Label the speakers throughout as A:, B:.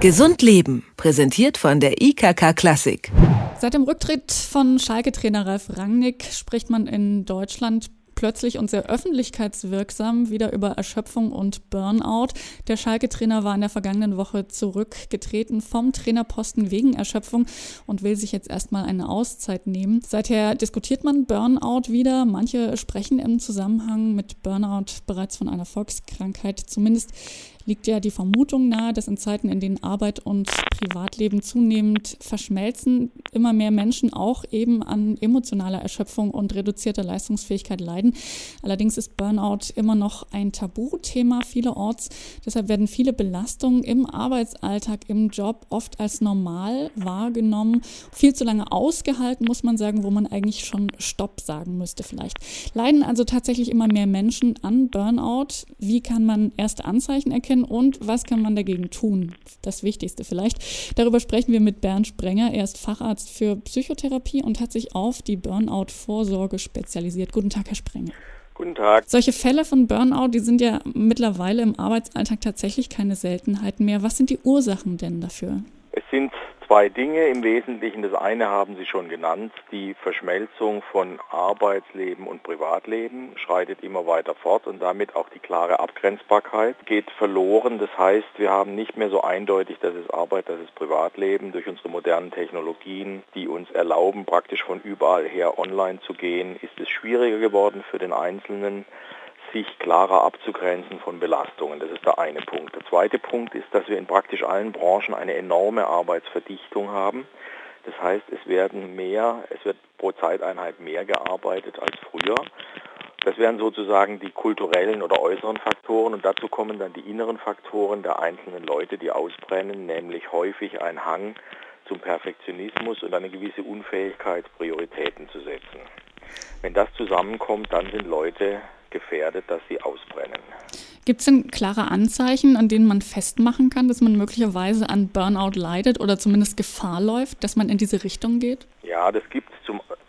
A: Gesund Leben, präsentiert von der IKK Klassik.
B: Seit dem Rücktritt von Schalke-Trainer Ralf Rangnick spricht man in Deutschland plötzlich und sehr öffentlichkeitswirksam wieder über Erschöpfung und Burnout. Der Schalke-Trainer war in der vergangenen Woche zurückgetreten vom Trainerposten wegen Erschöpfung und will sich jetzt erstmal eine Auszeit nehmen. Seither diskutiert man Burnout wieder. Manche sprechen im Zusammenhang mit Burnout bereits von einer Volkskrankheit. Zumindest liegt ja die Vermutung nahe, dass in Zeiten, in denen Arbeit und Privatleben zunehmend verschmelzen, immer mehr Menschen auch eben an emotionaler Erschöpfung und reduzierter Leistungsfähigkeit leiden. Allerdings ist Burnout immer noch ein Tabuthema vielerorts. Deshalb werden viele Belastungen im Arbeitsalltag, im Job oft als normal wahrgenommen, viel zu lange ausgehalten, muss man sagen, wo man eigentlich schon Stopp sagen müsste vielleicht. Leiden also tatsächlich immer mehr Menschen an Burnout. Wie kann man erste Anzeichen erkennen? Erkennen und was kann man dagegen tun? Das Wichtigste vielleicht. Darüber sprechen wir mit Bernd Sprenger. Er ist Facharzt für Psychotherapie und hat sich auf die Burnout-Vorsorge spezialisiert. Guten Tag, Herr Sprenger.
C: Guten Tag.
B: Solche Fälle von Burnout, die sind ja mittlerweile im Arbeitsalltag tatsächlich keine Seltenheit mehr. Was sind die Ursachen denn dafür?
C: Es zwei Dinge im Wesentlichen. Das eine haben Sie schon genannt. Die Verschmelzung von Arbeitsleben und Privatleben schreitet immer weiter fort und damit auch die klare Abgrenzbarkeit geht verloren. Das heißt, wir haben nicht mehr so eindeutig, das ist Arbeit, das ist Privatleben. Durch unsere modernen Technologien, die uns erlauben, praktisch von überall her online zu gehen, ist es schwieriger geworden für den Einzelnen, sich klarer abzugrenzen von Belastungen. Das ist der eine Punkt. Der zweite Punkt ist, dass wir in praktisch allen Branchen eine enorme Arbeitsverdichtung haben. Das heißt, es werden mehr, es wird pro Zeiteinheit mehr gearbeitet als früher. Das wären sozusagen die kulturellen oder äußeren Faktoren und dazu kommen dann die inneren Faktoren der einzelnen Leute, die ausbrennen, nämlich häufig ein Hang zum Perfektionismus und eine gewisse Unfähigkeit, Prioritäten zu setzen. Wenn das zusammenkommt, dann sind Leute gefährdet, dass sie ausbrennen.
B: Gibt es denn klare Anzeichen, an denen man festmachen kann, dass man möglicherweise an Burnout leidet oder zumindest Gefahr läuft, dass man in diese Richtung geht?
C: Ja, das gibt es.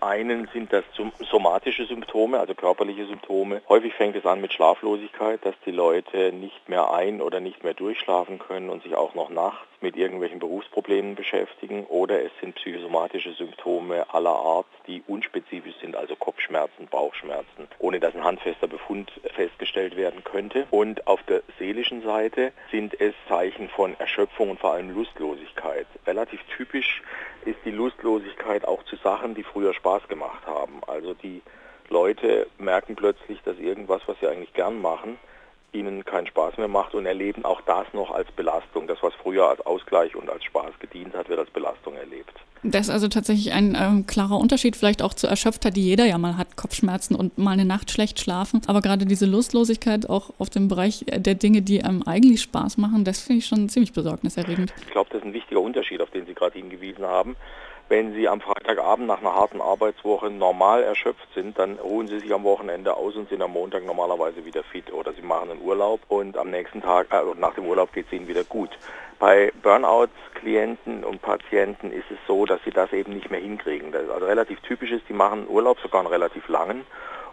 C: Einen sind das somatische Symptome, also körperliche Symptome. Häufig fängt es an mit Schlaflosigkeit, dass die Leute nicht mehr ein- oder nicht mehr durchschlafen können und sich auch noch nachts mit irgendwelchen Berufsproblemen beschäftigen. Oder es sind psychosomatische Symptome aller Art, die unspezifisch sind, also Kopfschmerzen, Bauchschmerzen, ohne dass ein handfester Befund festgestellt werden könnte. Und auf der seelischen Seite sind es Zeichen von Erschöpfung und vor allem Lustlosigkeit. Relativ typisch ist die Lustlosigkeit auch zu Sachen, die früher Spaß gemacht haben. Also die Leute merken plötzlich, dass irgendwas, was sie eigentlich gern machen, ihnen keinen Spaß mehr macht und erleben auch das noch als Belastung. Das, was früher als Ausgleich und als Spaß gedient hat, wird als Belastung erlebt.
B: Das ist also tatsächlich ein ähm, klarer Unterschied vielleicht auch zur Erschöpftheit, die jeder ja mal hat, Kopfschmerzen und mal eine Nacht schlecht schlafen. Aber gerade diese Lustlosigkeit auch auf dem Bereich der Dinge, die einem eigentlich Spaß machen, das finde ich schon ziemlich besorgniserregend.
C: Ich glaube, das ist ein wichtiger Unterschied, auf den Sie gerade hingewiesen haben. Wenn Sie am Freitagabend nach einer harten Arbeitswoche normal erschöpft sind, dann ruhen Sie sich am Wochenende aus und sind am Montag normalerweise wieder fit. Oder Sie machen einen Urlaub und am nächsten Tag, äh, nach dem Urlaub geht es Ihnen wieder gut. Bei Burnouts-Klienten und Patienten ist es so, dass sie das eben nicht mehr hinkriegen. Also relativ typisch ist, die machen Urlaub, sogar einen relativ langen,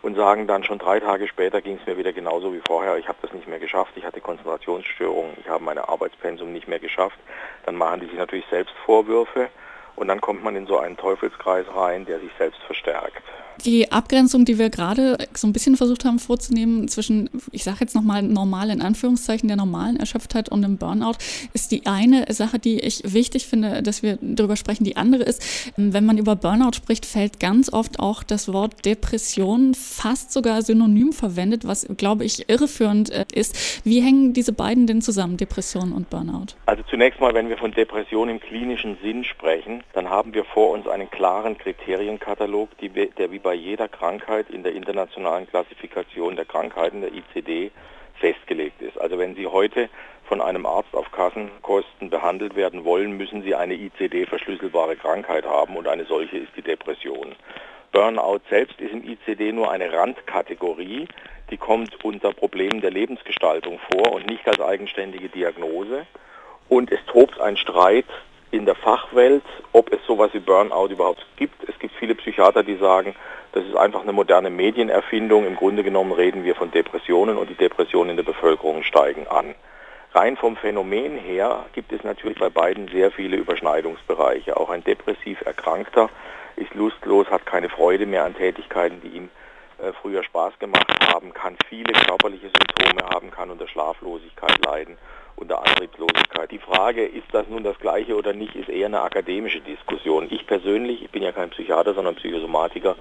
C: und sagen dann schon drei Tage später ging es mir wieder genauso wie vorher. Ich habe das nicht mehr geschafft, ich hatte Konzentrationsstörungen, ich habe meine Arbeitspensum nicht mehr geschafft. Dann machen die sich natürlich selbst Vorwürfe und dann kommt man in so einen Teufelskreis rein, der sich selbst verstärkt.
B: Die Abgrenzung, die wir gerade so ein bisschen versucht haben vorzunehmen zwischen, ich sage jetzt nochmal normal in Anführungszeichen, der normalen Erschöpftheit und dem Burnout, ist die eine Sache, die ich wichtig finde, dass wir darüber sprechen. Die andere ist, wenn man über Burnout spricht, fällt ganz oft auch das Wort Depression fast sogar synonym verwendet, was, glaube ich, irreführend äh, ist. Wie hängen diese beiden denn zusammen, Depression und Burnout?
C: Also zunächst mal, wenn wir von Depression im klinischen Sinn sprechen, dann haben wir vor uns einen klaren Kriterienkatalog, die, der wie bei jeder Krankheit in der internationalen Klassifikation der Krankheiten der ICD festgelegt ist. Also wenn Sie heute von einem Arzt auf Kassenkosten behandelt werden wollen, müssen Sie eine ICD-verschlüsselbare Krankheit haben und eine solche ist die Depression. Burnout selbst ist im ICD nur eine Randkategorie, die kommt unter Problemen der Lebensgestaltung vor und nicht als eigenständige Diagnose. Und es tobt ein Streit in der Fachwelt, ob es sowas wie Burnout überhaupt gibt. Es gibt viele Psychiater, die sagen, das ist einfach eine moderne Medienerfindung. Im Grunde genommen reden wir von Depressionen und die Depressionen in der Bevölkerung steigen an. Rein vom Phänomen her gibt es natürlich bei beiden sehr viele Überschneidungsbereiche. Auch ein depressiv Erkrankter ist lustlos, hat keine Freude mehr an Tätigkeiten, die ihm Spaß gemacht haben, kann viele körperliche Symptome haben, kann unter Schlaflosigkeit leiden, unter Antriebslosigkeit. Die Frage, ist das nun das Gleiche oder nicht, ist eher eine akademische Diskussion. Ich persönlich, ich bin ja kein Psychiater, sondern Psychosomatiker,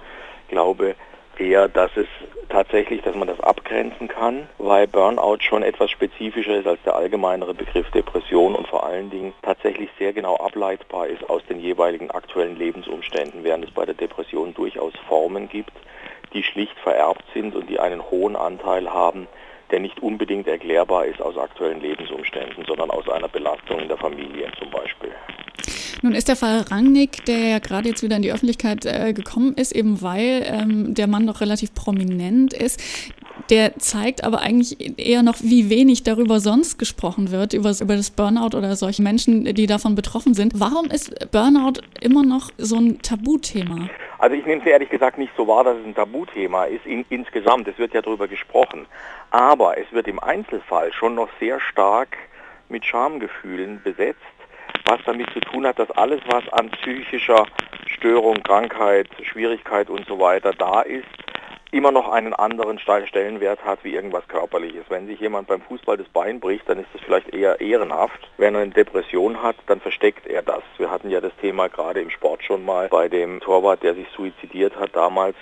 C: glaube eher, dass es tatsächlich, dass man das abgrenzen kann, weil Burnout schon etwas spezifischer ist als der allgemeinere Begriff Depression und vor allen Dingen tatsächlich sehr genau ableitbar ist aus den jeweiligen aktuellen Lebensumständen, während es bei der Depression durchaus Formen gibt, die schlicht vererbt sind und die einen hohen Anteil haben, der nicht unbedingt erklärbar ist aus aktuellen Lebensumständen, sondern aus einer Belastung in der Familie zum Beispiel.
B: Nun ist der Fall Rangnick, der ja gerade jetzt wieder in die Öffentlichkeit äh, gekommen ist, eben weil ähm, der Mann noch relativ prominent ist. Der zeigt aber eigentlich eher noch, wie wenig darüber sonst gesprochen wird, über, über das Burnout oder solche Menschen, die davon betroffen sind. Warum ist Burnout immer noch so ein Tabuthema?
C: Also ich nehme es ehrlich gesagt nicht so wahr, dass es ein Tabuthema ist in, insgesamt. Es wird ja darüber gesprochen. Aber es wird im Einzelfall schon noch sehr stark mit Schamgefühlen besetzt was damit zu tun hat, dass alles, was an psychischer Störung, Krankheit, Schwierigkeit und so weiter da ist, immer noch einen anderen Stellenwert hat wie irgendwas Körperliches. Wenn sich jemand beim Fußball das Bein bricht, dann ist das vielleicht eher ehrenhaft. Wenn er eine Depression hat, dann versteckt er das. Wir hatten ja das Thema gerade im Sport schon mal bei dem Torwart, der sich suizidiert hat damals.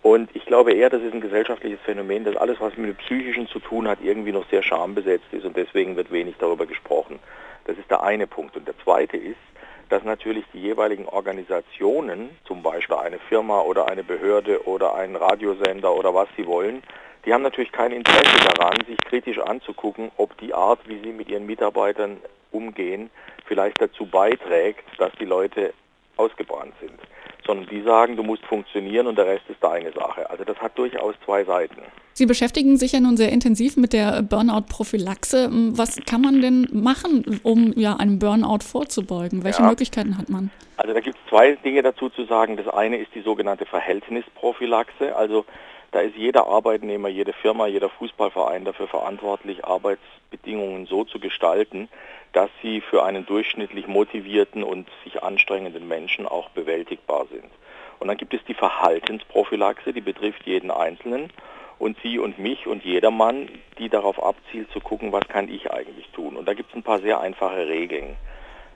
C: Und ich glaube eher, das ist ein gesellschaftliches Phänomen, dass alles, was mit dem Psychischen zu tun hat, irgendwie noch sehr schambesetzt ist und deswegen wird wenig darüber gesprochen. Das ist der eine Punkt. Und der zweite ist, dass natürlich die jeweiligen Organisationen, zum Beispiel eine Firma oder eine Behörde oder ein Radiosender oder was sie wollen, die haben natürlich kein Interesse daran, sich kritisch anzugucken, ob die Art, wie sie mit ihren Mitarbeitern umgehen, vielleicht dazu beiträgt, dass die Leute ausgebrannt sind sondern die sagen, du musst funktionieren und der Rest ist deine Sache. Also das hat durchaus zwei Seiten.
B: Sie beschäftigen sich ja nun sehr intensiv mit der Burnout-Prophylaxe. Was kann man denn machen, um ja einem Burnout vorzubeugen? Welche ja. Möglichkeiten hat man?
C: Also da gibt es zwei Dinge dazu zu sagen. Das eine ist die sogenannte Verhältnisprophylaxe. Also da ist jeder Arbeitnehmer, jede Firma, jeder Fußballverein dafür verantwortlich, Arbeitsbedingungen so zu gestalten, dass sie für einen durchschnittlich motivierten und sich anstrengenden Menschen auch bewältigbar sind. Und dann gibt es die Verhaltensprophylaxe, die betrifft jeden Einzelnen und Sie und mich und jedermann, die darauf abzielt zu gucken, was kann ich eigentlich tun. Und da gibt es ein paar sehr einfache Regeln.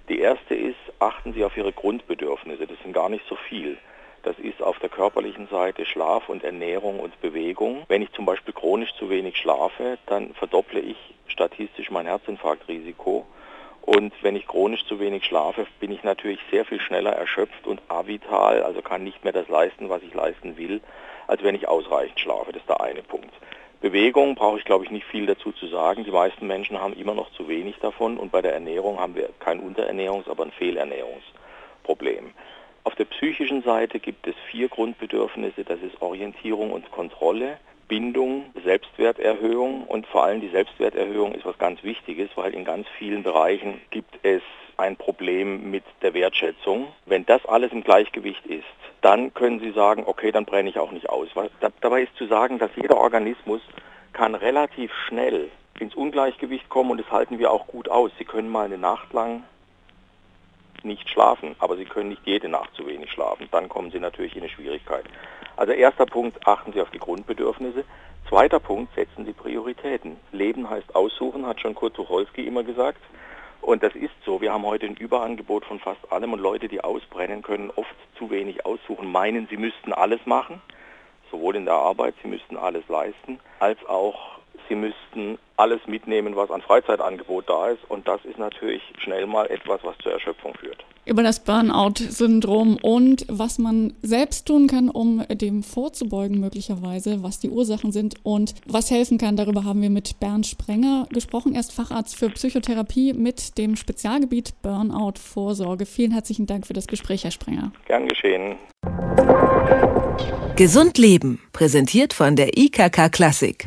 C: Die erste ist, achten Sie auf Ihre Grundbedürfnisse. Das sind gar nicht so viel. Das ist auf der körperlichen Seite Schlaf und Ernährung und Bewegung. Wenn ich zum Beispiel chronisch zu wenig schlafe, dann verdopple ich statistisch mein Herzinfarktrisiko. Und wenn ich chronisch zu wenig schlafe, bin ich natürlich sehr viel schneller erschöpft und avital, also kann nicht mehr das leisten, was ich leisten will, als wenn ich ausreichend schlafe. Das ist der eine Punkt. Bewegung brauche ich, glaube ich, nicht viel dazu zu sagen. Die meisten Menschen haben immer noch zu wenig davon und bei der Ernährung haben wir kein Unterernährungs-, aber ein Fehlernährungsproblem. Auf der psychischen Seite gibt es vier Grundbedürfnisse. Das ist Orientierung und Kontrolle, Bindung, Selbstwerterhöhung und vor allem die Selbstwerterhöhung ist was ganz Wichtiges, weil in ganz vielen Bereichen gibt es ein Problem mit der Wertschätzung. Wenn das alles im Gleichgewicht ist, dann können Sie sagen, okay, dann brenne ich auch nicht aus. Dabei ist zu sagen, dass jeder Organismus kann relativ schnell ins Ungleichgewicht kommen und das halten wir auch gut aus. Sie können mal eine Nacht lang nicht schlafen, aber Sie können nicht jede Nacht zu wenig schlafen. Dann kommen Sie natürlich in eine Schwierigkeit. Also erster Punkt, achten Sie auf die Grundbedürfnisse. Zweiter Punkt, setzen Sie Prioritäten. Leben heißt aussuchen, hat schon Kurt Tucholsky immer gesagt. Und das ist so. Wir haben heute ein Überangebot von fast allem und Leute, die ausbrennen, können oft zu wenig aussuchen, meinen, sie müssten alles machen, sowohl in der Arbeit, sie müssten alles leisten, als auch sie müssten alles mitnehmen, was an Freizeitangebot da ist. Und das ist natürlich schnell mal etwas, was zur Erschöpfung führt.
B: Über das Burnout-Syndrom und was man selbst tun kann, um dem vorzubeugen möglicherweise, was die Ursachen sind und was helfen kann, darüber haben wir mit Bernd Sprenger gesprochen. Er ist Facharzt für Psychotherapie mit dem Spezialgebiet Burnout-Vorsorge. Vielen herzlichen Dank für das Gespräch, Herr Sprenger.
C: Gern geschehen.
A: Gesund Leben, präsentiert von der IKK Klassik.